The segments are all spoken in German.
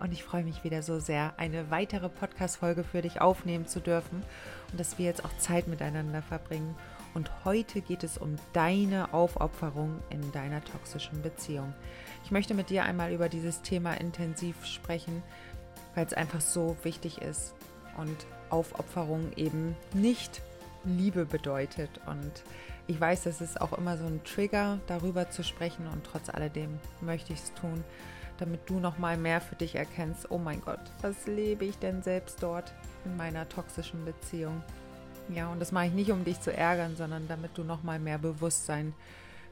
und ich freue mich wieder so sehr, eine weitere Podcast-Folge für dich aufnehmen zu dürfen und dass wir jetzt auch Zeit miteinander verbringen. Und heute geht es um deine Aufopferung in deiner toxischen Beziehung. Ich möchte mit dir einmal über dieses Thema intensiv sprechen, weil es einfach so wichtig ist und Aufopferung eben nicht Liebe bedeutet. Und ich weiß, das ist auch immer so ein Trigger, darüber zu sprechen und trotz alledem möchte ich es tun damit du noch mal mehr für dich erkennst, oh mein Gott, was lebe ich denn selbst dort in meiner toxischen Beziehung? Ja, und das mache ich nicht, um dich zu ärgern, sondern damit du noch mal mehr Bewusstsein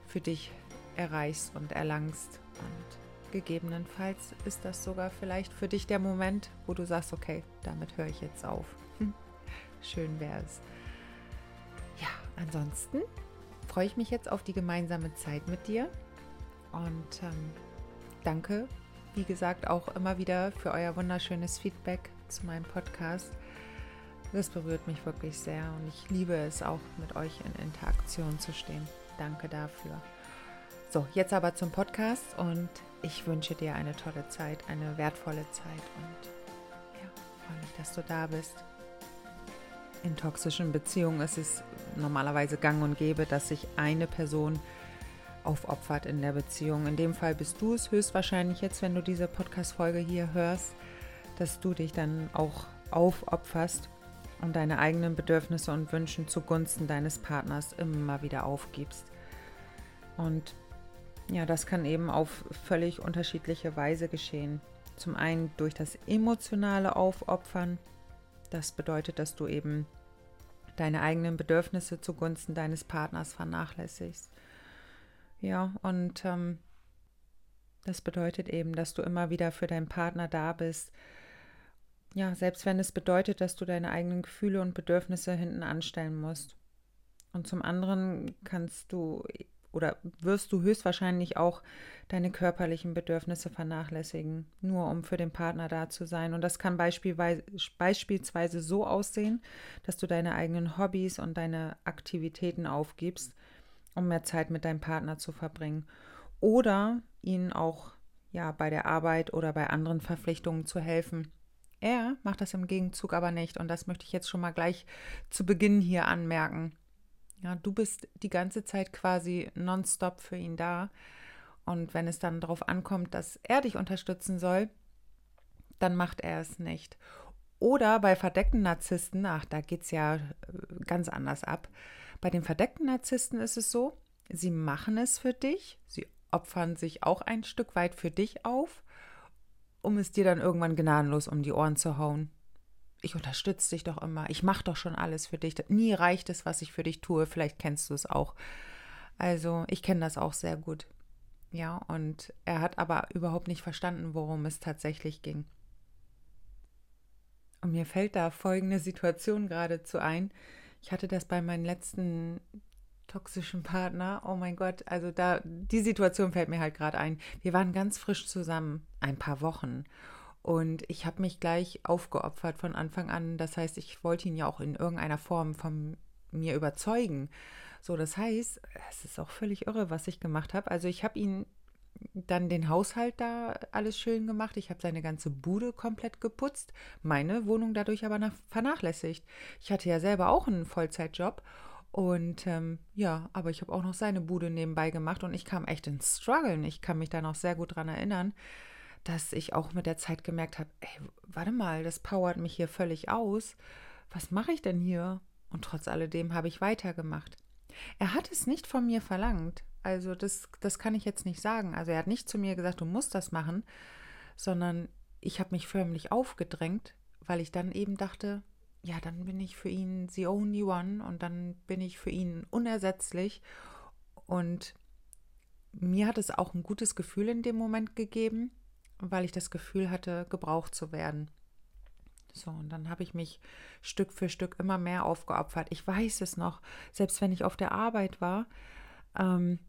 für dich erreichst und erlangst. Und gegebenenfalls ist das sogar vielleicht für dich der Moment, wo du sagst, okay, damit höre ich jetzt auf. Hm. Schön wäre es. Ja, ansonsten freue ich mich jetzt auf die gemeinsame Zeit mit dir und ähm, danke, wie gesagt, auch immer wieder für euer wunderschönes Feedback zu meinem Podcast. Das berührt mich wirklich sehr und ich liebe es auch, mit euch in Interaktion zu stehen. Danke dafür. So, jetzt aber zum Podcast und ich wünsche dir eine tolle Zeit, eine wertvolle Zeit und ja, freue mich, dass du da bist. In toxischen Beziehungen ist es normalerweise gang und gäbe, dass sich eine Person aufopfert in der Beziehung. In dem Fall bist du es höchstwahrscheinlich jetzt, wenn du diese Podcast-Folge hier hörst, dass du dich dann auch aufopferst und deine eigenen Bedürfnisse und Wünschen zugunsten deines Partners immer wieder aufgibst. Und ja, das kann eben auf völlig unterschiedliche Weise geschehen. Zum einen durch das emotionale Aufopfern. Das bedeutet, dass du eben deine eigenen Bedürfnisse zugunsten deines Partners vernachlässigst. Ja, und ähm, das bedeutet eben, dass du immer wieder für deinen Partner da bist. Ja, selbst wenn es bedeutet, dass du deine eigenen Gefühle und Bedürfnisse hinten anstellen musst. Und zum anderen kannst du oder wirst du höchstwahrscheinlich auch deine körperlichen Bedürfnisse vernachlässigen, nur um für den Partner da zu sein. Und das kann beispielsweise so aussehen, dass du deine eigenen Hobbys und deine Aktivitäten aufgibst, um mehr Zeit mit deinem Partner zu verbringen. Oder ihnen auch ja bei der Arbeit oder bei anderen Verpflichtungen zu helfen. Er macht das im Gegenzug aber nicht und das möchte ich jetzt schon mal gleich zu Beginn hier anmerken. Ja, du bist die ganze Zeit quasi nonstop für ihn da und wenn es dann darauf ankommt, dass er dich unterstützen soll, dann macht er es nicht. Oder bei verdeckten Narzissten, ach, da geht es ja äh, ganz anders ab. Bei den verdeckten Narzissten ist es so, sie machen es für dich, sie opfern sich auch ein Stück weit für dich auf, um es dir dann irgendwann gnadenlos um die Ohren zu hauen. Ich unterstütze dich doch immer, ich mache doch schon alles für dich. Nie reicht es, was ich für dich tue, vielleicht kennst du es auch. Also, ich kenne das auch sehr gut. Ja, und er hat aber überhaupt nicht verstanden, worum es tatsächlich ging. Und mir fällt da folgende Situation geradezu ein. Ich hatte das bei meinem letzten toxischen Partner. Oh mein Gott, also da, die Situation fällt mir halt gerade ein. Wir waren ganz frisch zusammen, ein paar Wochen. Und ich habe mich gleich aufgeopfert von Anfang an. Das heißt, ich wollte ihn ja auch in irgendeiner Form von mir überzeugen. So, das heißt, es ist auch völlig irre, was ich gemacht habe. Also ich habe ihn dann den Haushalt da alles schön gemacht. Ich habe seine ganze Bude komplett geputzt, meine Wohnung dadurch aber vernachlässigt. Ich hatte ja selber auch einen Vollzeitjob und ähm, ja, aber ich habe auch noch seine Bude nebenbei gemacht und ich kam echt ins Struggeln. Ich kann mich da noch sehr gut dran erinnern, dass ich auch mit der Zeit gemerkt habe, ey, warte mal, das powert mich hier völlig aus. Was mache ich denn hier? Und trotz alledem habe ich weitergemacht. Er hat es nicht von mir verlangt. Also das, das kann ich jetzt nicht sagen. Also er hat nicht zu mir gesagt, du musst das machen, sondern ich habe mich förmlich aufgedrängt, weil ich dann eben dachte, ja, dann bin ich für ihn the only one und dann bin ich für ihn unersetzlich. Und mir hat es auch ein gutes Gefühl in dem Moment gegeben, weil ich das Gefühl hatte, gebraucht zu werden. So, und dann habe ich mich Stück für Stück immer mehr aufgeopfert. Ich weiß es noch, selbst wenn ich auf der Arbeit war, ähm,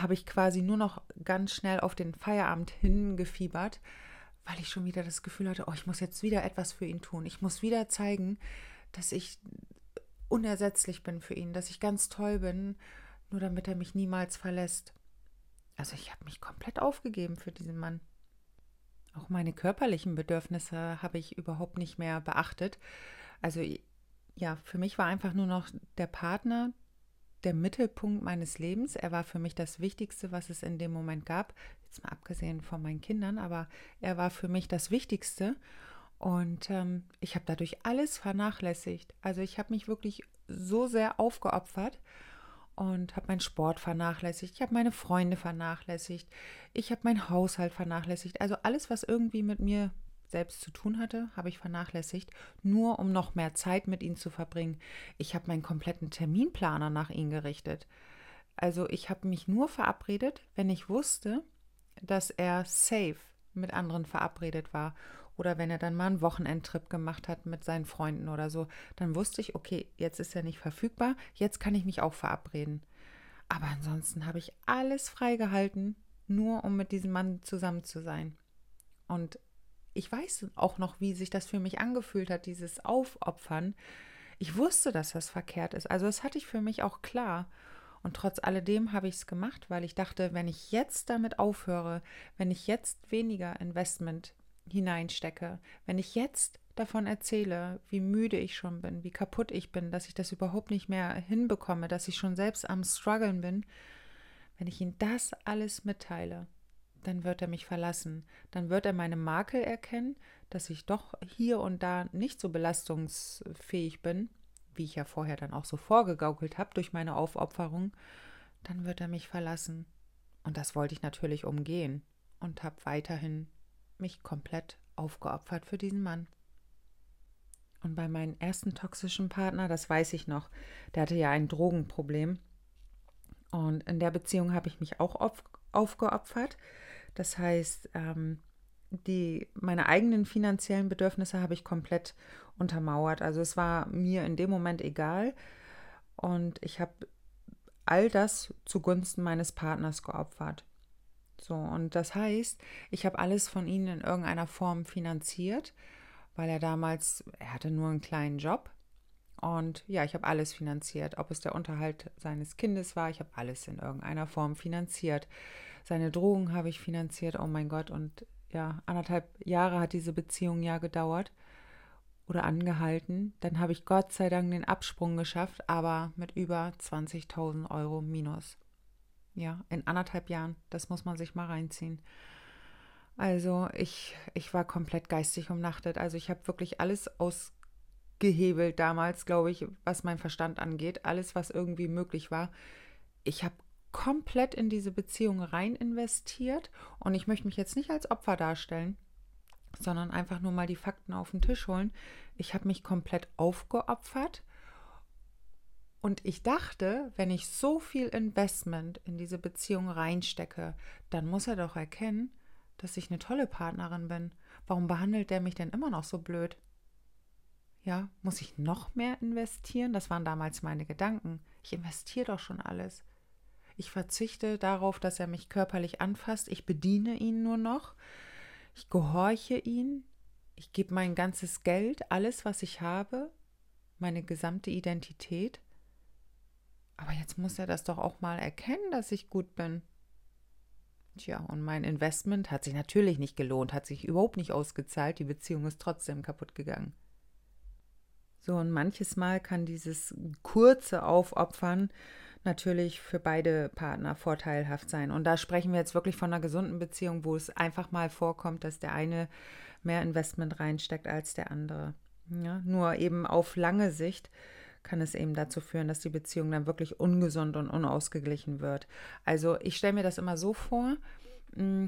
habe ich quasi nur noch ganz schnell auf den Feierabend hingefiebert, weil ich schon wieder das Gefühl hatte, oh, ich muss jetzt wieder etwas für ihn tun. Ich muss wieder zeigen, dass ich unersetzlich bin für ihn, dass ich ganz toll bin, nur damit er mich niemals verlässt. Also ich habe mich komplett aufgegeben für diesen Mann. Auch meine körperlichen Bedürfnisse habe ich überhaupt nicht mehr beachtet. Also ja, für mich war einfach nur noch der Partner der Mittelpunkt meines Lebens. Er war für mich das Wichtigste, was es in dem Moment gab. Jetzt mal abgesehen von meinen Kindern, aber er war für mich das Wichtigste. Und ähm, ich habe dadurch alles vernachlässigt. Also ich habe mich wirklich so sehr aufgeopfert und habe meinen Sport vernachlässigt. Ich habe meine Freunde vernachlässigt. Ich habe meinen Haushalt vernachlässigt. Also alles, was irgendwie mit mir selbst zu tun hatte, habe ich vernachlässigt, nur um noch mehr Zeit mit ihnen zu verbringen. Ich habe meinen kompletten Terminplaner nach ihnen gerichtet. Also ich habe mich nur verabredet, wenn ich wusste, dass er safe mit anderen verabredet war oder wenn er dann mal einen Wochenendtrip gemacht hat mit seinen Freunden oder so, dann wusste ich, okay, jetzt ist er nicht verfügbar, jetzt kann ich mich auch verabreden. Aber ansonsten habe ich alles freigehalten, nur um mit diesem Mann zusammen zu sein. Und ich weiß auch noch, wie sich das für mich angefühlt hat, dieses Aufopfern. Ich wusste, dass das verkehrt ist. Also das hatte ich für mich auch klar. Und trotz alledem habe ich es gemacht, weil ich dachte, wenn ich jetzt damit aufhöre, wenn ich jetzt weniger Investment hineinstecke, wenn ich jetzt davon erzähle, wie müde ich schon bin, wie kaputt ich bin, dass ich das überhaupt nicht mehr hinbekomme, dass ich schon selbst am struggeln bin, wenn ich ihm das alles mitteile, dann wird er mich verlassen, dann wird er meine Makel erkennen, dass ich doch hier und da nicht so belastungsfähig bin, wie ich ja vorher dann auch so vorgegaukelt habe durch meine Aufopferung, dann wird er mich verlassen. Und das wollte ich natürlich umgehen und habe weiterhin mich komplett aufgeopfert für diesen Mann. Und bei meinem ersten toxischen Partner, das weiß ich noch, der hatte ja ein Drogenproblem. Und in der Beziehung habe ich mich auch auf, aufgeopfert. Das heißt, ähm, die, meine eigenen finanziellen Bedürfnisse habe ich komplett untermauert. Also es war mir in dem Moment egal. Und ich habe all das zugunsten meines Partners geopfert. So, und das heißt, ich habe alles von ihnen in irgendeiner Form finanziert, weil er damals, er hatte nur einen kleinen Job. Und ja, ich habe alles finanziert, ob es der Unterhalt seines Kindes war, ich habe alles in irgendeiner Form finanziert. Seine Drohung habe ich finanziert, oh mein Gott, und ja, anderthalb Jahre hat diese Beziehung ja gedauert oder angehalten. Dann habe ich Gott sei Dank den Absprung geschafft, aber mit über 20.000 Euro minus. Ja, in anderthalb Jahren. Das muss man sich mal reinziehen. Also ich, ich war komplett geistig umnachtet. Also ich habe wirklich alles ausgehebelt damals, glaube ich, was mein Verstand angeht. Alles, was irgendwie möglich war. Ich habe komplett in diese Beziehung rein investiert und ich möchte mich jetzt nicht als Opfer darstellen, sondern einfach nur mal die Fakten auf den Tisch holen. Ich habe mich komplett aufgeopfert und ich dachte, wenn ich so viel Investment in diese Beziehung reinstecke, dann muss er doch erkennen, dass ich eine tolle Partnerin bin. Warum behandelt er mich denn immer noch so blöd? Ja, muss ich noch mehr investieren? Das waren damals meine Gedanken. Ich investiere doch schon alles. Ich verzichte darauf, dass er mich körperlich anfasst. Ich bediene ihn nur noch. Ich gehorche ihn. Ich gebe mein ganzes Geld, alles, was ich habe, meine gesamte Identität aber jetzt muss er das doch auch mal erkennen, dass ich gut bin. Tja, und mein Investment hat sich natürlich nicht gelohnt, hat sich überhaupt nicht ausgezahlt. Die Beziehung ist trotzdem kaputt gegangen. So, und manches Mal kann dieses kurze Aufopfern natürlich für beide Partner vorteilhaft sein. Und da sprechen wir jetzt wirklich von einer gesunden Beziehung, wo es einfach mal vorkommt, dass der eine mehr Investment reinsteckt als der andere. Ja, nur eben auf lange Sicht kann es eben dazu führen, dass die Beziehung dann wirklich ungesund und unausgeglichen wird. Also ich stelle mir das immer so vor, mm,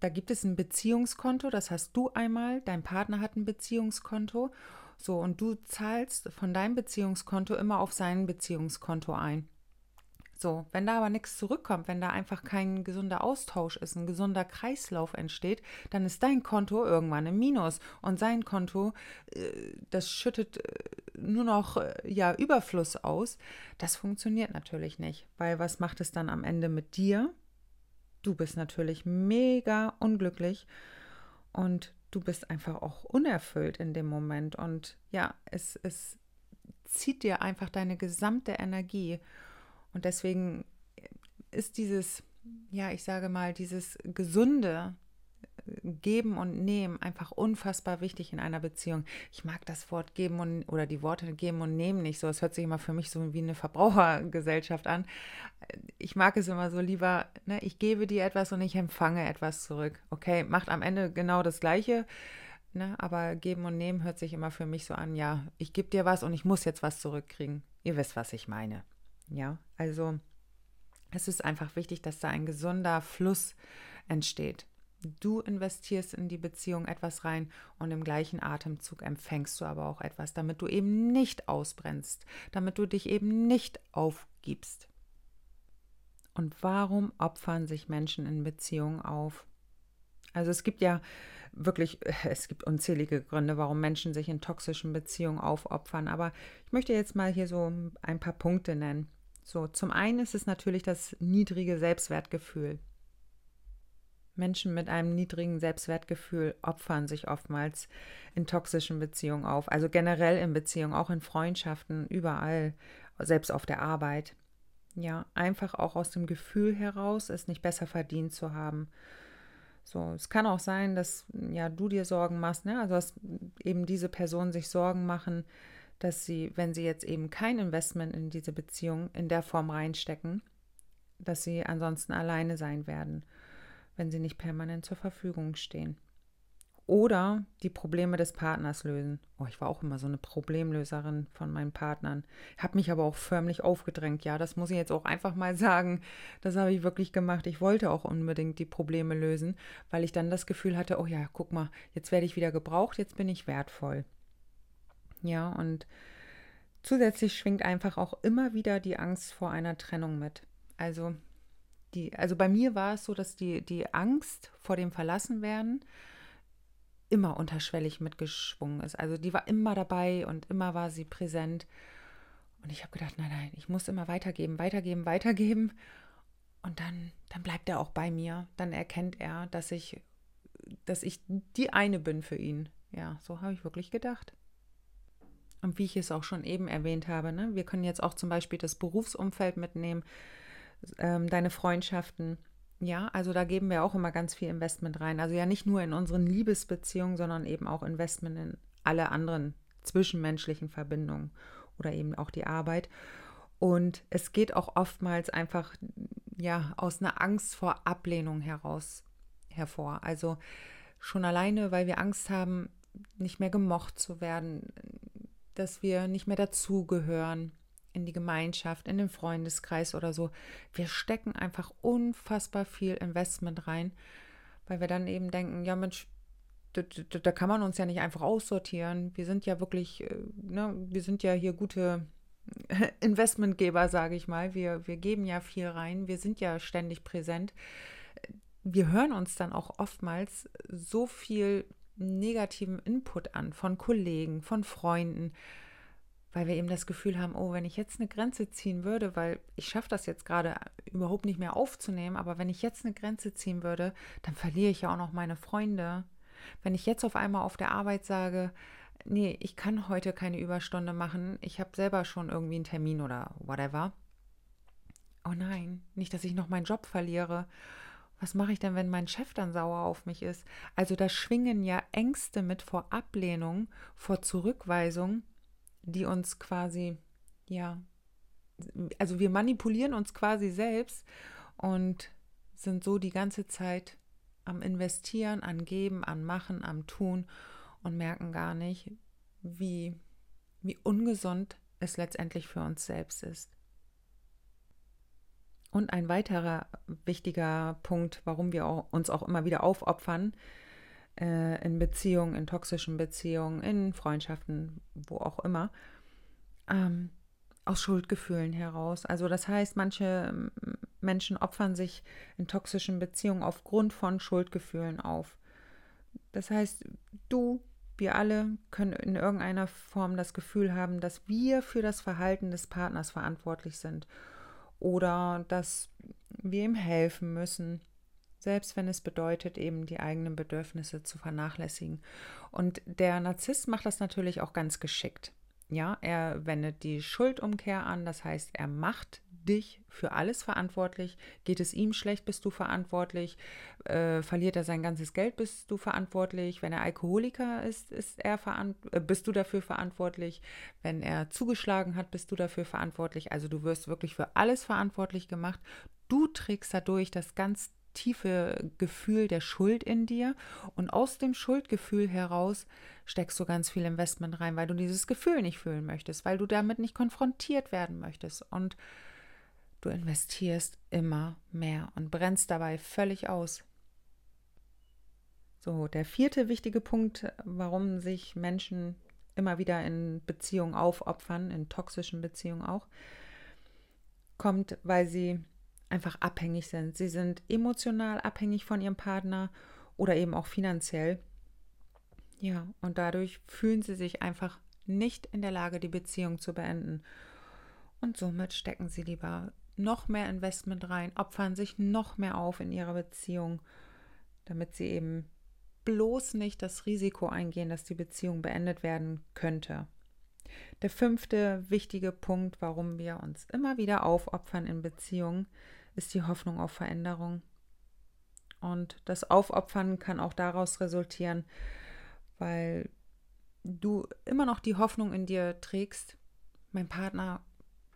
da gibt es ein Beziehungskonto, das hast du einmal, dein Partner hat ein Beziehungskonto, so und du zahlst von deinem Beziehungskonto immer auf sein Beziehungskonto ein. So, wenn da aber nichts zurückkommt, wenn da einfach kein gesunder Austausch ist, ein gesunder Kreislauf entsteht, dann ist dein Konto irgendwann im Minus und sein Konto, äh, das schüttet äh, nur noch äh, ja Überfluss aus. Das funktioniert natürlich nicht, weil was macht es dann am Ende mit dir? Du bist natürlich mega unglücklich und du bist einfach auch unerfüllt in dem Moment und ja, es, es zieht dir einfach deine gesamte Energie. Und deswegen ist dieses, ja, ich sage mal, dieses gesunde äh, Geben und Nehmen einfach unfassbar wichtig in einer Beziehung. Ich mag das Wort geben und oder die Worte geben und nehmen nicht so. Es hört sich immer für mich so wie eine Verbrauchergesellschaft an. Ich mag es immer so lieber, ne, ich gebe dir etwas und ich empfange etwas zurück. Okay, macht am Ende genau das Gleiche. Ne, aber geben und nehmen hört sich immer für mich so an, ja, ich gebe dir was und ich muss jetzt was zurückkriegen. Ihr wisst, was ich meine. Ja, also es ist einfach wichtig, dass da ein gesunder Fluss entsteht. Du investierst in die Beziehung etwas rein und im gleichen Atemzug empfängst du aber auch etwas, damit du eben nicht ausbrennst, damit du dich eben nicht aufgibst. Und warum opfern sich Menschen in Beziehungen auf? Also es gibt ja wirklich, es gibt unzählige Gründe, warum Menschen sich in toxischen Beziehungen aufopfern, aber ich möchte jetzt mal hier so ein paar Punkte nennen. So, zum einen ist es natürlich das niedrige Selbstwertgefühl. Menschen mit einem niedrigen Selbstwertgefühl opfern sich oftmals in toxischen Beziehungen auf, also generell in Beziehungen, auch in Freundschaften, überall, selbst auf der Arbeit. Ja, einfach auch aus dem Gefühl heraus, es nicht besser verdient zu haben. So, es kann auch sein, dass ja du dir Sorgen machst, ne? Also dass eben diese Personen sich Sorgen machen, dass sie, wenn sie jetzt eben kein Investment in diese Beziehung in der Form reinstecken, dass sie ansonsten alleine sein werden, wenn sie nicht permanent zur Verfügung stehen. Oder die Probleme des Partners lösen. Oh, ich war auch immer so eine Problemlöserin von meinen Partnern. Habe mich aber auch förmlich aufgedrängt. Ja, das muss ich jetzt auch einfach mal sagen. Das habe ich wirklich gemacht. Ich wollte auch unbedingt die Probleme lösen, weil ich dann das Gefühl hatte, oh ja, guck mal, jetzt werde ich wieder gebraucht, jetzt bin ich wertvoll. Ja, und zusätzlich schwingt einfach auch immer wieder die Angst vor einer Trennung mit. Also, die, also bei mir war es so, dass die, die Angst vor dem Verlassenwerden immer unterschwellig mitgeschwungen ist. Also die war immer dabei und immer war sie präsent. Und ich habe gedacht, nein, nein, ich muss immer weitergeben, weitergeben, weitergeben. Und dann, dann bleibt er auch bei mir. Dann erkennt er, dass ich, dass ich die eine bin für ihn. Ja, so habe ich wirklich gedacht. Und wie ich es auch schon eben erwähnt habe, ne, wir können jetzt auch zum Beispiel das Berufsumfeld mitnehmen, ähm, deine Freundschaften. Ja, also da geben wir auch immer ganz viel Investment rein. Also ja nicht nur in unseren Liebesbeziehungen, sondern eben auch Investment in alle anderen zwischenmenschlichen Verbindungen oder eben auch die Arbeit. Und es geht auch oftmals einfach ja aus einer Angst vor Ablehnung heraus hervor. Also schon alleine, weil wir Angst haben, nicht mehr gemocht zu werden, dass wir nicht mehr dazugehören in die Gemeinschaft, in den Freundeskreis oder so. Wir stecken einfach unfassbar viel Investment rein, weil wir dann eben denken, ja Mensch, da, da, da kann man uns ja nicht einfach aussortieren. Wir sind ja wirklich, äh, ne, wir sind ja hier gute Investmentgeber, sage ich mal. Wir, wir geben ja viel rein, wir sind ja ständig präsent. Wir hören uns dann auch oftmals so viel negativen Input an von Kollegen, von Freunden, weil wir eben das Gefühl haben, oh, wenn ich jetzt eine Grenze ziehen würde, weil ich schaffe das jetzt gerade überhaupt nicht mehr aufzunehmen, aber wenn ich jetzt eine Grenze ziehen würde, dann verliere ich ja auch noch meine Freunde. Wenn ich jetzt auf einmal auf der Arbeit sage, nee, ich kann heute keine Überstunde machen, ich habe selber schon irgendwie einen Termin oder whatever. Oh nein, nicht, dass ich noch meinen Job verliere was mache ich denn, wenn mein Chef dann sauer auf mich ist? Also da schwingen ja Ängste mit vor Ablehnung, vor Zurückweisung, die uns quasi, ja, also wir manipulieren uns quasi selbst und sind so die ganze Zeit am Investieren, an Geben, an Machen, am Tun und merken gar nicht, wie, wie ungesund es letztendlich für uns selbst ist. Und ein weiterer wichtiger Punkt, warum wir uns auch immer wieder aufopfern, äh, in Beziehungen, in toxischen Beziehungen, in Freundschaften, wo auch immer. Ähm, aus Schuldgefühlen heraus. Also das heißt, manche Menschen opfern sich in toxischen Beziehungen aufgrund von Schuldgefühlen auf. Das heißt, du, wir alle können in irgendeiner Form das Gefühl haben, dass wir für das Verhalten des Partners verantwortlich sind oder dass wir ihm helfen müssen, selbst wenn es bedeutet, eben die eigenen Bedürfnisse zu vernachlässigen. Und der Narzisst macht das natürlich auch ganz geschickt. Ja, er wendet die Schuldumkehr an, das heißt, er macht dich für alles verantwortlich. Geht es ihm schlecht, bist du verantwortlich. Äh, verliert er sein ganzes Geld, bist du verantwortlich. Wenn er Alkoholiker ist, ist er äh, bist du dafür verantwortlich. Wenn er zugeschlagen hat, bist du dafür verantwortlich. Also du wirst wirklich für alles verantwortlich gemacht. Du trägst dadurch das ganz tiefe Gefühl der Schuld in dir und aus dem Schuldgefühl heraus steckst du ganz viel Investment rein, weil du dieses Gefühl nicht fühlen möchtest, weil du damit nicht konfrontiert werden möchtest und du investierst immer mehr und brennst dabei völlig aus. So, der vierte wichtige Punkt, warum sich Menschen immer wieder in Beziehungen aufopfern, in toxischen Beziehungen auch, kommt, weil sie einfach abhängig sind. Sie sind emotional abhängig von ihrem Partner oder eben auch finanziell. Ja, und dadurch fühlen sie sich einfach nicht in der Lage, die Beziehung zu beenden. Und somit stecken sie lieber noch mehr Investment rein, opfern sich noch mehr auf in ihrer Beziehung, damit sie eben bloß nicht das Risiko eingehen, dass die Beziehung beendet werden könnte. Der fünfte wichtige Punkt, warum wir uns immer wieder aufopfern in Beziehungen, ist die Hoffnung auf Veränderung. Und das Aufopfern kann auch daraus resultieren, weil du immer noch die Hoffnung in dir trägst, mein Partner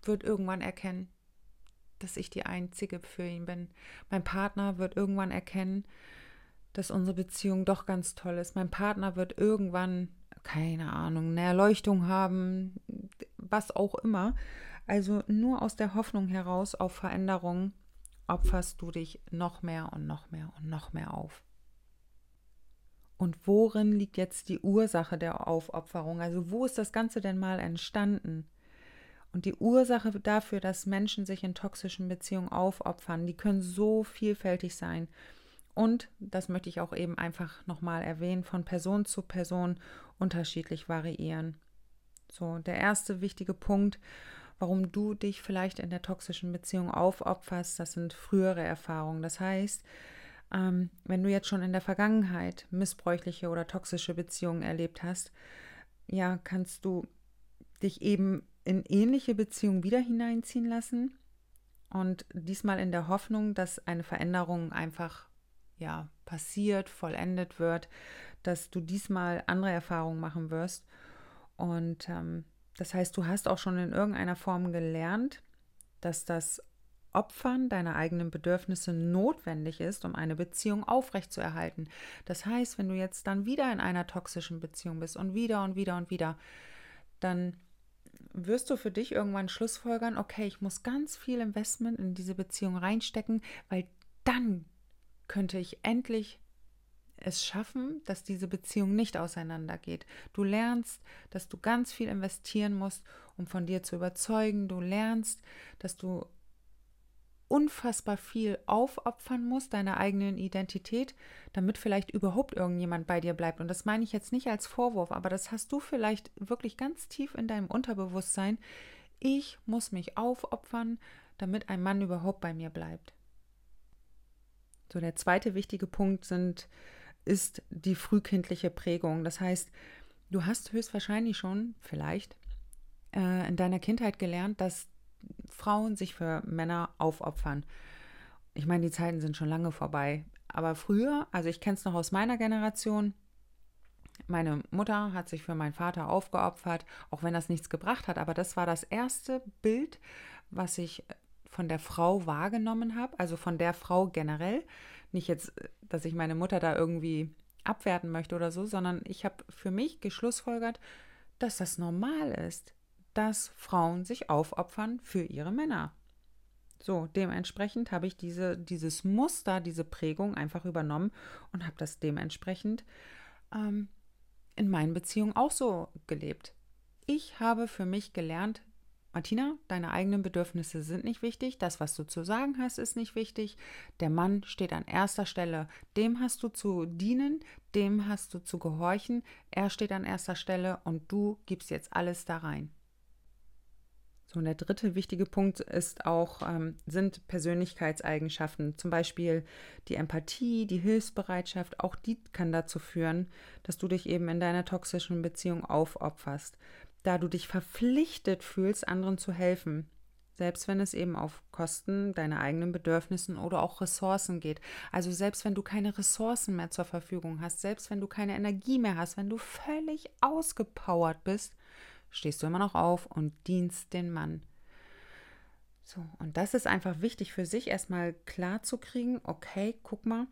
wird irgendwann erkennen, dass ich die Einzige für ihn bin. Mein Partner wird irgendwann erkennen, dass unsere Beziehung doch ganz toll ist. Mein Partner wird irgendwann, keine Ahnung, eine Erleuchtung haben, was auch immer. Also nur aus der Hoffnung heraus auf Veränderung opferst du dich noch mehr und noch mehr und noch mehr auf. Und worin liegt jetzt die Ursache der Aufopferung? Also wo ist das Ganze denn mal entstanden? Und die Ursache dafür, dass Menschen sich in toxischen Beziehungen aufopfern, die können so vielfältig sein. Und, das möchte ich auch eben einfach nochmal erwähnen, von Person zu Person unterschiedlich variieren. So, der erste wichtige Punkt, warum du dich vielleicht in der toxischen Beziehung aufopferst, das sind frühere Erfahrungen. Das heißt, ähm, wenn du jetzt schon in der Vergangenheit missbräuchliche oder toxische Beziehungen erlebt hast, ja, kannst du dich eben in ähnliche Beziehungen wieder hineinziehen lassen und diesmal in der Hoffnung, dass eine Veränderung einfach ja passiert, vollendet wird, dass du diesmal andere Erfahrungen machen wirst und ähm, das heißt, du hast auch schon in irgendeiner Form gelernt, dass das Opfern deiner eigenen Bedürfnisse notwendig ist, um eine Beziehung aufrechtzuerhalten. Das heißt, wenn du jetzt dann wieder in einer toxischen Beziehung bist und wieder und wieder und wieder, dann wirst du für dich irgendwann Schlussfolgern, okay, ich muss ganz viel Investment in diese Beziehung reinstecken, weil dann könnte ich endlich es schaffen, dass diese Beziehung nicht auseinandergeht. Du lernst, dass du ganz viel investieren musst, um von dir zu überzeugen. Du lernst, dass du unfassbar viel aufopfern musst, deiner eigenen Identität, damit vielleicht überhaupt irgendjemand bei dir bleibt. Und das meine ich jetzt nicht als Vorwurf, aber das hast du vielleicht wirklich ganz tief in deinem Unterbewusstsein. Ich muss mich aufopfern, damit ein Mann überhaupt bei mir bleibt. So, der zweite wichtige Punkt sind ist die frühkindliche Prägung. Das heißt, du hast höchstwahrscheinlich schon, vielleicht, äh, in deiner Kindheit gelernt, dass Frauen sich für Männer aufopfern. Ich meine, die Zeiten sind schon lange vorbei. Aber früher, also ich kenne es noch aus meiner Generation, meine Mutter hat sich für meinen Vater aufgeopfert, auch wenn das nichts gebracht hat. Aber das war das erste Bild, was ich von der Frau wahrgenommen habe, also von der Frau generell, nicht jetzt, dass ich meine Mutter da irgendwie abwerten möchte oder so, sondern ich habe für mich geschlussfolgert, dass das normal ist, dass Frauen sich aufopfern für ihre Männer. So, dementsprechend habe ich diese, dieses Muster, diese Prägung einfach übernommen und habe das dementsprechend ähm, in meinen Beziehungen auch so gelebt. Ich habe für mich gelernt, Martina, deine eigenen Bedürfnisse sind nicht wichtig, das, was du zu sagen hast, ist nicht wichtig. Der Mann steht an erster Stelle. Dem hast du zu dienen, dem hast du zu gehorchen. Er steht an erster Stelle und du gibst jetzt alles da rein. So, und der dritte wichtige Punkt ist auch, ähm, sind Persönlichkeitseigenschaften. Zum Beispiel die Empathie, die Hilfsbereitschaft, auch die kann dazu führen, dass du dich eben in deiner toxischen Beziehung aufopferst da du dich verpflichtet fühlst, anderen zu helfen. Selbst wenn es eben auf Kosten deiner eigenen Bedürfnissen oder auch Ressourcen geht. Also selbst wenn du keine Ressourcen mehr zur Verfügung hast, selbst wenn du keine Energie mehr hast, wenn du völlig ausgepowert bist, stehst du immer noch auf und dienst den Mann. So, und das ist einfach wichtig für sich erstmal klar zu kriegen, okay, guck mal,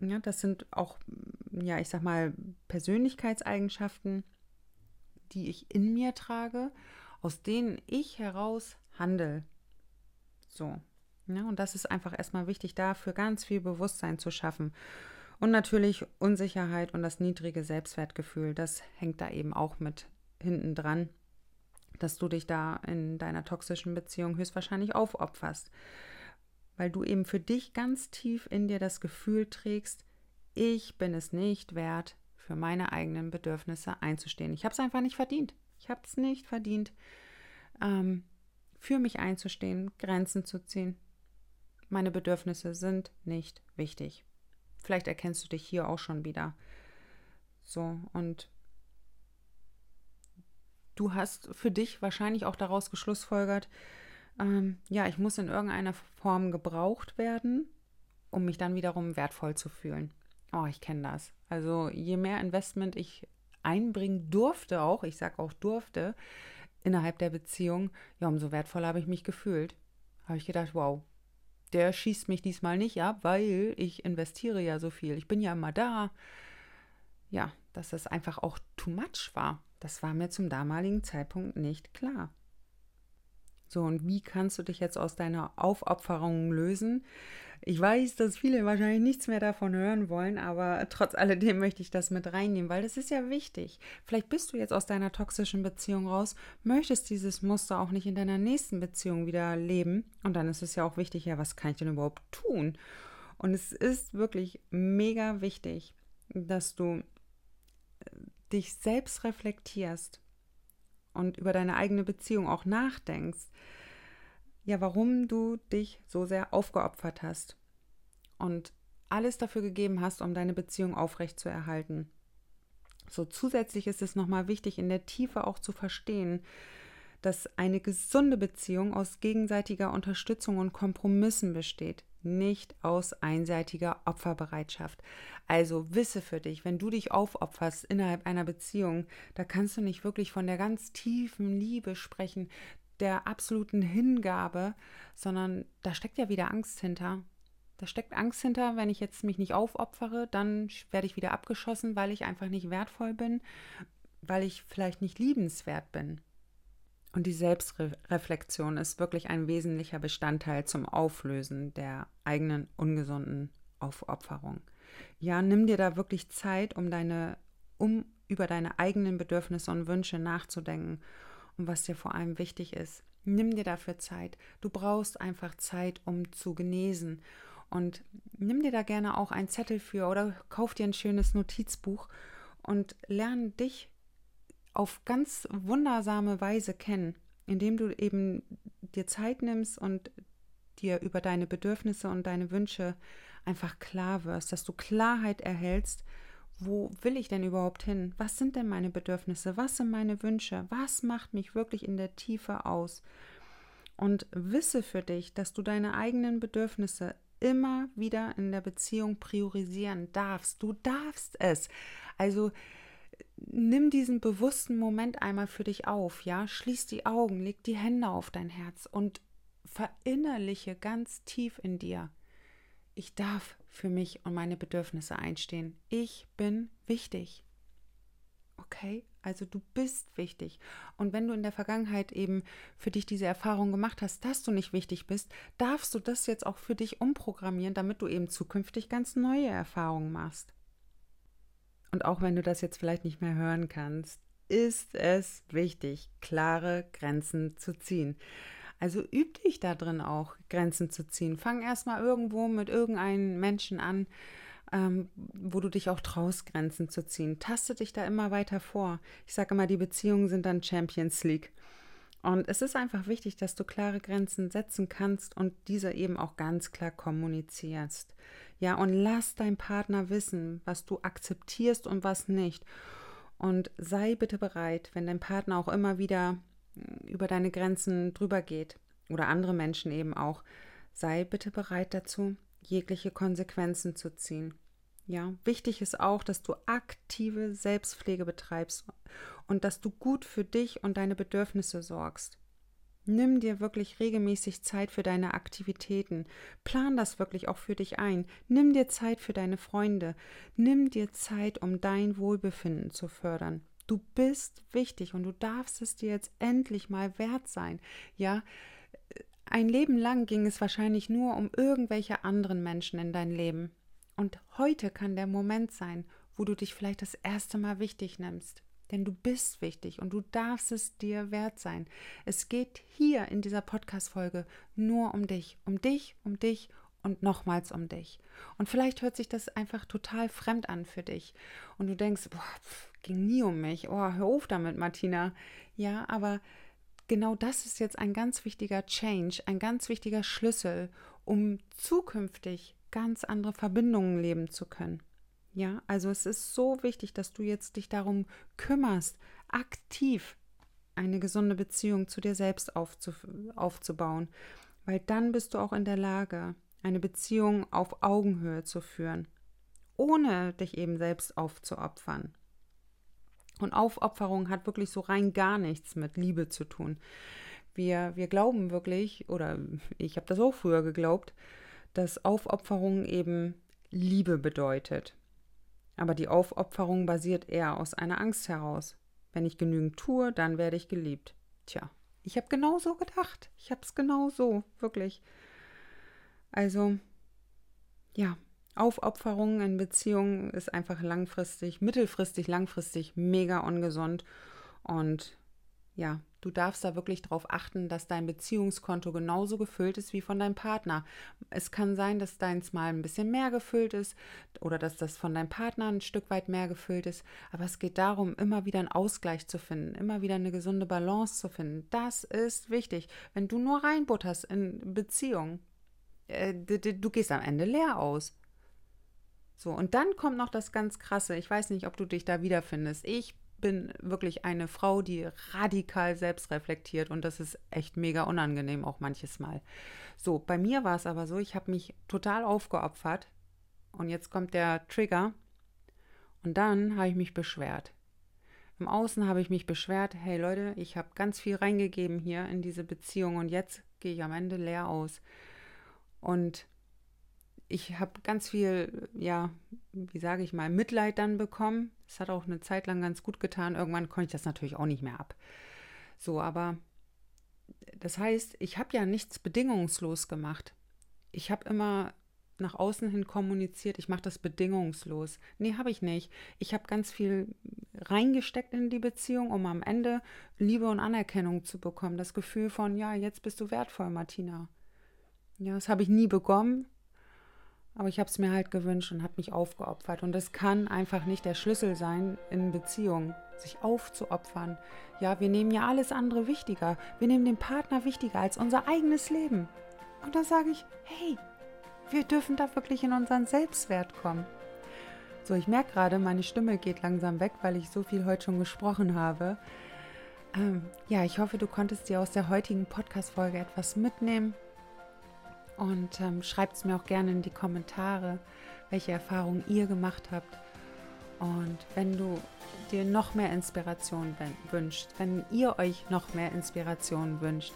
ja, das sind auch, ja, ich sag mal, Persönlichkeitseigenschaften, die ich in mir trage, aus denen ich heraus handle. So. Ja, und das ist einfach erstmal wichtig, dafür ganz viel Bewusstsein zu schaffen. Und natürlich Unsicherheit und das niedrige Selbstwertgefühl, das hängt da eben auch mit hinten dran, dass du dich da in deiner toxischen Beziehung höchstwahrscheinlich aufopferst. Weil du eben für dich ganz tief in dir das Gefühl trägst, ich bin es nicht wert, für meine eigenen Bedürfnisse einzustehen. Ich habe es einfach nicht verdient. Ich habe es nicht verdient, ähm, für mich einzustehen, Grenzen zu ziehen. Meine Bedürfnisse sind nicht wichtig. Vielleicht erkennst du dich hier auch schon wieder. So, und du hast für dich wahrscheinlich auch daraus geschlussfolgert, ähm, ja, ich muss in irgendeiner Form gebraucht werden, um mich dann wiederum wertvoll zu fühlen. Oh, ich kenne das. Also je mehr Investment ich einbringen durfte, auch, ich sage auch durfte, innerhalb der Beziehung, ja, umso wertvoller habe ich mich gefühlt. Habe ich gedacht, wow, der schießt mich diesmal nicht ab, weil ich investiere ja so viel. Ich bin ja immer da. Ja, dass das einfach auch too much war. Das war mir zum damaligen Zeitpunkt nicht klar. So, und wie kannst du dich jetzt aus deiner Aufopferung lösen? Ich weiß, dass viele wahrscheinlich nichts mehr davon hören wollen, aber trotz alledem möchte ich das mit reinnehmen, weil das ist ja wichtig. Vielleicht bist du jetzt aus deiner toxischen Beziehung raus, möchtest dieses Muster auch nicht in deiner nächsten Beziehung wieder leben. Und dann ist es ja auch wichtig, ja, was kann ich denn überhaupt tun? Und es ist wirklich mega wichtig, dass du dich selbst reflektierst und über deine eigene Beziehung auch nachdenkst ja, warum du dich so sehr aufgeopfert hast und alles dafür gegeben hast, um deine Beziehung aufrechtzuerhalten. So zusätzlich ist es nochmal wichtig, in der Tiefe auch zu verstehen, dass eine gesunde Beziehung aus gegenseitiger Unterstützung und Kompromissen besteht, nicht aus einseitiger Opferbereitschaft. Also wisse für dich, wenn du dich aufopferst innerhalb einer Beziehung, da kannst du nicht wirklich von der ganz tiefen Liebe sprechen, der absoluten Hingabe, sondern da steckt ja wieder Angst hinter. Da steckt Angst hinter, wenn ich jetzt mich nicht aufopfere, dann werde ich wieder abgeschossen, weil ich einfach nicht wertvoll bin, weil ich vielleicht nicht liebenswert bin. Und die Selbstreflexion ist wirklich ein wesentlicher Bestandteil zum Auflösen der eigenen ungesunden Aufopferung. Ja, nimm dir da wirklich Zeit, um deine um über deine eigenen Bedürfnisse und Wünsche nachzudenken und was dir vor allem wichtig ist. Nimm dir dafür Zeit. Du brauchst einfach Zeit, um zu genesen. Und nimm dir da gerne auch einen Zettel für oder kauf dir ein schönes Notizbuch und lerne dich auf ganz wundersame Weise kennen, indem du eben dir Zeit nimmst und dir über deine Bedürfnisse und deine Wünsche einfach klar wirst, dass du Klarheit erhältst wo will ich denn überhaupt hin? Was sind denn meine Bedürfnisse? Was sind meine Wünsche? Was macht mich wirklich in der Tiefe aus? Und wisse für dich, dass du deine eigenen Bedürfnisse immer wieder in der Beziehung priorisieren darfst. Du darfst es. Also nimm diesen bewussten Moment einmal für dich auf, ja? Schließ die Augen, leg die Hände auf dein Herz und verinnerliche ganz tief in dir. Ich darf für mich und meine Bedürfnisse einstehen. Ich bin wichtig. Okay? Also du bist wichtig. Und wenn du in der Vergangenheit eben für dich diese Erfahrung gemacht hast, dass du nicht wichtig bist, darfst du das jetzt auch für dich umprogrammieren, damit du eben zukünftig ganz neue Erfahrungen machst. Und auch wenn du das jetzt vielleicht nicht mehr hören kannst, ist es wichtig, klare Grenzen zu ziehen. Also üb dich da drin auch, Grenzen zu ziehen. Fang erstmal irgendwo mit irgendeinem Menschen an, ähm, wo du dich auch traust, Grenzen zu ziehen. Taste dich da immer weiter vor. Ich sage immer, die Beziehungen sind dann Champions League. Und es ist einfach wichtig, dass du klare Grenzen setzen kannst und diese eben auch ganz klar kommunizierst. Ja, und lass dein Partner wissen, was du akzeptierst und was nicht. Und sei bitte bereit, wenn dein Partner auch immer wieder hm, über deine Grenzen drüber geht oder andere Menschen eben auch, sei bitte bereit dazu, jegliche Konsequenzen zu ziehen. Ja, wichtig ist auch, dass du aktive Selbstpflege betreibst und dass du gut für dich und deine Bedürfnisse sorgst. Nimm dir wirklich regelmäßig Zeit für deine Aktivitäten. Plan das wirklich auch für dich ein. Nimm dir Zeit für deine Freunde. Nimm dir Zeit, um dein Wohlbefinden zu fördern. Du bist wichtig und du darfst es dir jetzt endlich mal wert sein. Ja, ein Leben lang ging es wahrscheinlich nur um irgendwelche anderen Menschen in dein Leben. Und heute kann der Moment sein, wo du dich vielleicht das erste Mal wichtig nimmst. Denn du bist wichtig und du darfst es dir wert sein. Es geht hier in dieser Podcast-Folge nur um dich, um dich, um dich und nochmals um dich. Und vielleicht hört sich das einfach total fremd an für dich. Und du denkst, boah, pff, ging nie um mich. Oh, hör auf damit, Martina. Ja, aber genau das ist jetzt ein ganz wichtiger Change, ein ganz wichtiger Schlüssel, um zukünftig ganz andere Verbindungen leben zu können. Ja, also es ist so wichtig, dass du jetzt dich darum kümmerst, aktiv eine gesunde Beziehung zu dir selbst aufzu aufzubauen, weil dann bist du auch in der Lage, eine Beziehung auf Augenhöhe zu führen, ohne dich eben selbst aufzuopfern. Und Aufopferung hat wirklich so rein gar nichts mit Liebe zu tun. Wir, wir glauben wirklich, oder ich habe das auch früher geglaubt, dass Aufopferung eben Liebe bedeutet. Aber die Aufopferung basiert eher aus einer Angst heraus. Wenn ich genügend tue, dann werde ich geliebt. Tja, ich habe genau so gedacht. Ich habe es genau so, wirklich. Also, ja, Aufopferung in Beziehungen ist einfach langfristig, mittelfristig, langfristig mega ungesund. Und ja, du darfst da wirklich darauf achten, dass dein Beziehungskonto genauso gefüllt ist wie von deinem Partner. Es kann sein, dass deins mal ein bisschen mehr gefüllt ist oder dass das von deinem Partner ein Stück weit mehr gefüllt ist. Aber es geht darum, immer wieder einen Ausgleich zu finden, immer wieder eine gesunde Balance zu finden. Das ist wichtig. Wenn du nur reinbutterst in Beziehungen, äh, du, du gehst am Ende leer aus. So, und dann kommt noch das ganz Krasse. Ich weiß nicht, ob du dich da wiederfindest. Ich bin wirklich eine Frau, die radikal selbst reflektiert und das ist echt mega unangenehm auch manches Mal. So, bei mir war es aber so, ich habe mich total aufgeopfert und jetzt kommt der Trigger und dann habe ich mich beschwert. Im Außen habe ich mich beschwert, hey Leute, ich habe ganz viel reingegeben hier in diese Beziehung und jetzt gehe ich am Ende leer aus. Und ich habe ganz viel, ja, wie sage ich mal, Mitleid dann bekommen. Das hat auch eine Zeit lang ganz gut getan. Irgendwann konnte ich das natürlich auch nicht mehr ab. So, aber das heißt, ich habe ja nichts bedingungslos gemacht. Ich habe immer nach außen hin kommuniziert, ich mache das bedingungslos. Nee, habe ich nicht. Ich habe ganz viel reingesteckt in die Beziehung, um am Ende Liebe und Anerkennung zu bekommen. Das Gefühl von, ja, jetzt bist du wertvoll, Martina. Ja, das habe ich nie bekommen. Aber ich habe es mir halt gewünscht und habe mich aufgeopfert. Und das kann einfach nicht der Schlüssel sein in Beziehungen, sich aufzuopfern. Ja, wir nehmen ja alles andere wichtiger. Wir nehmen den Partner wichtiger als unser eigenes Leben. Und da sage ich, hey, wir dürfen da wirklich in unseren Selbstwert kommen. So, ich merke gerade, meine Stimme geht langsam weg, weil ich so viel heute schon gesprochen habe. Ähm, ja, ich hoffe, du konntest dir aus der heutigen Podcast-Folge etwas mitnehmen und ähm, schreibt es mir auch gerne in die Kommentare, welche Erfahrungen ihr gemacht habt. Und wenn du dir noch mehr Inspiration wünscht, wenn ihr euch noch mehr Inspiration wünscht,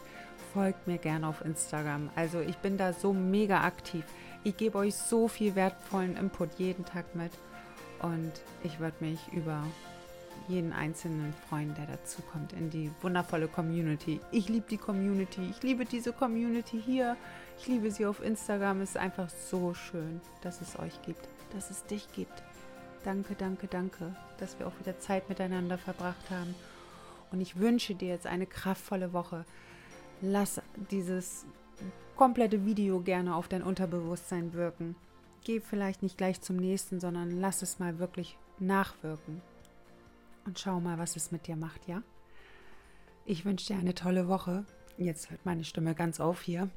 folgt mir gerne auf Instagram. Also ich bin da so mega aktiv. Ich gebe euch so viel wertvollen Input jeden Tag mit. Und ich würde mich über jeden einzelnen Freund, der dazukommt in die wundervolle Community. Ich liebe die Community. Ich liebe diese Community hier. Ich liebe sie auf Instagram. Es ist einfach so schön, dass es euch gibt, dass es dich gibt. Danke, danke, danke, dass wir auch wieder Zeit miteinander verbracht haben. Und ich wünsche dir jetzt eine kraftvolle Woche. Lass dieses komplette Video gerne auf dein Unterbewusstsein wirken. Geh vielleicht nicht gleich zum nächsten, sondern lass es mal wirklich nachwirken. Und schau mal, was es mit dir macht, ja? Ich wünsche dir eine tolle Woche. Jetzt hört meine Stimme ganz auf hier.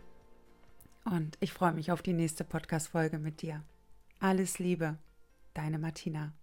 Und ich freue mich auf die nächste Podcast-Folge mit dir. Alles Liebe, deine Martina.